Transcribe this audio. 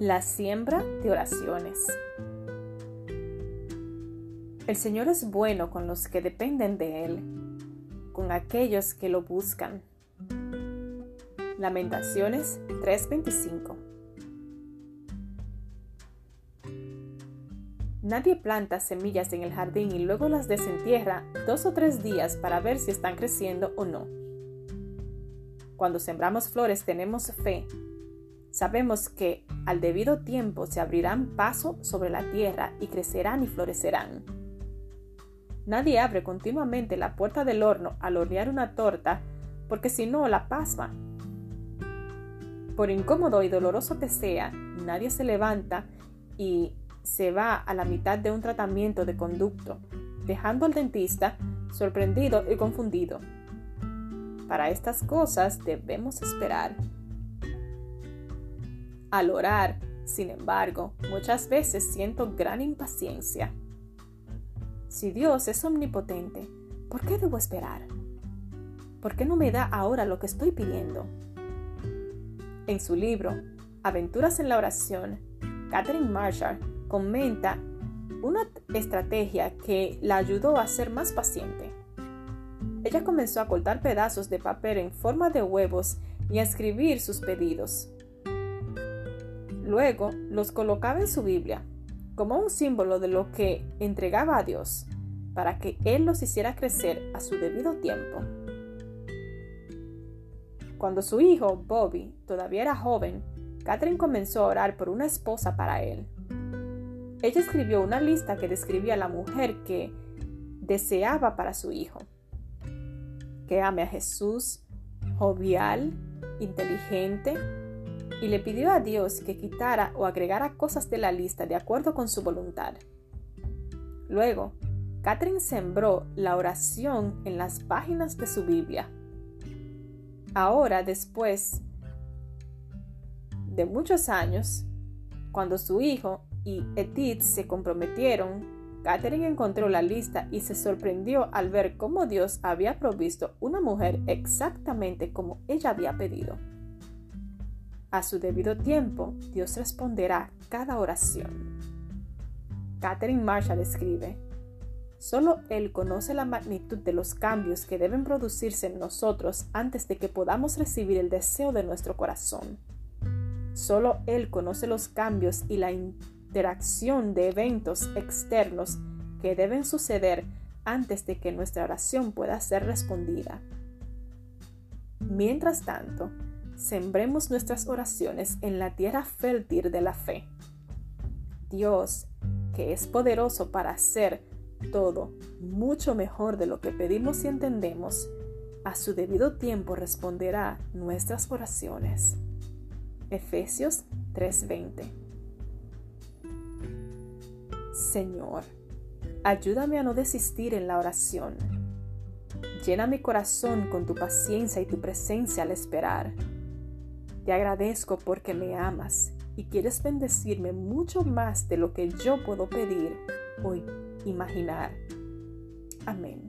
La siembra de oraciones. El Señor es bueno con los que dependen de Él, con aquellos que lo buscan. Lamentaciones 3:25 Nadie planta semillas en el jardín y luego las desentierra dos o tres días para ver si están creciendo o no. Cuando sembramos flores tenemos fe. Sabemos que al debido tiempo se abrirán paso sobre la tierra y crecerán y florecerán. Nadie abre continuamente la puerta del horno al hornear una torta porque si no la pasma. Por incómodo y doloroso que sea, nadie se levanta y se va a la mitad de un tratamiento de conducto, dejando al dentista sorprendido y confundido. Para estas cosas debemos esperar. Al orar, sin embargo, muchas veces siento gran impaciencia. Si Dios es omnipotente, ¿por qué debo esperar? ¿Por qué no me da ahora lo que estoy pidiendo? En su libro, Aventuras en la oración, Catherine Marshall comenta una estrategia que la ayudó a ser más paciente. Ella comenzó a cortar pedazos de papel en forma de huevos y a escribir sus pedidos. Luego los colocaba en su Biblia como un símbolo de lo que entregaba a Dios para que Él los hiciera crecer a su debido tiempo. Cuando su hijo, Bobby, todavía era joven, Catherine comenzó a orar por una esposa para él. Ella escribió una lista que describía a la mujer que deseaba para su hijo. Que ame a Jesús, jovial, inteligente, y le pidió a Dios que quitara o agregara cosas de la lista de acuerdo con su voluntad. Luego, Catherine sembró la oración en las páginas de su Biblia. Ahora, después de muchos años, cuando su hijo y Edith se comprometieron, Catherine encontró la lista y se sorprendió al ver cómo Dios había provisto una mujer exactamente como ella había pedido. A su debido tiempo, Dios responderá cada oración. Catherine Marshall escribe, Solo Él conoce la magnitud de los cambios que deben producirse en nosotros antes de que podamos recibir el deseo de nuestro corazón. Solo Él conoce los cambios y la interacción de eventos externos que deben suceder antes de que nuestra oración pueda ser respondida. Mientras tanto, sembremos nuestras oraciones en la tierra fértil de la fe. Dios, que es poderoso para hacer todo mucho mejor de lo que pedimos y entendemos, a su debido tiempo responderá nuestras oraciones. Efesios 3:20 Señor, ayúdame a no desistir en la oración. Llena mi corazón con tu paciencia y tu presencia al esperar. Te agradezco porque me amas y quieres bendecirme mucho más de lo que yo puedo pedir o imaginar. Amén.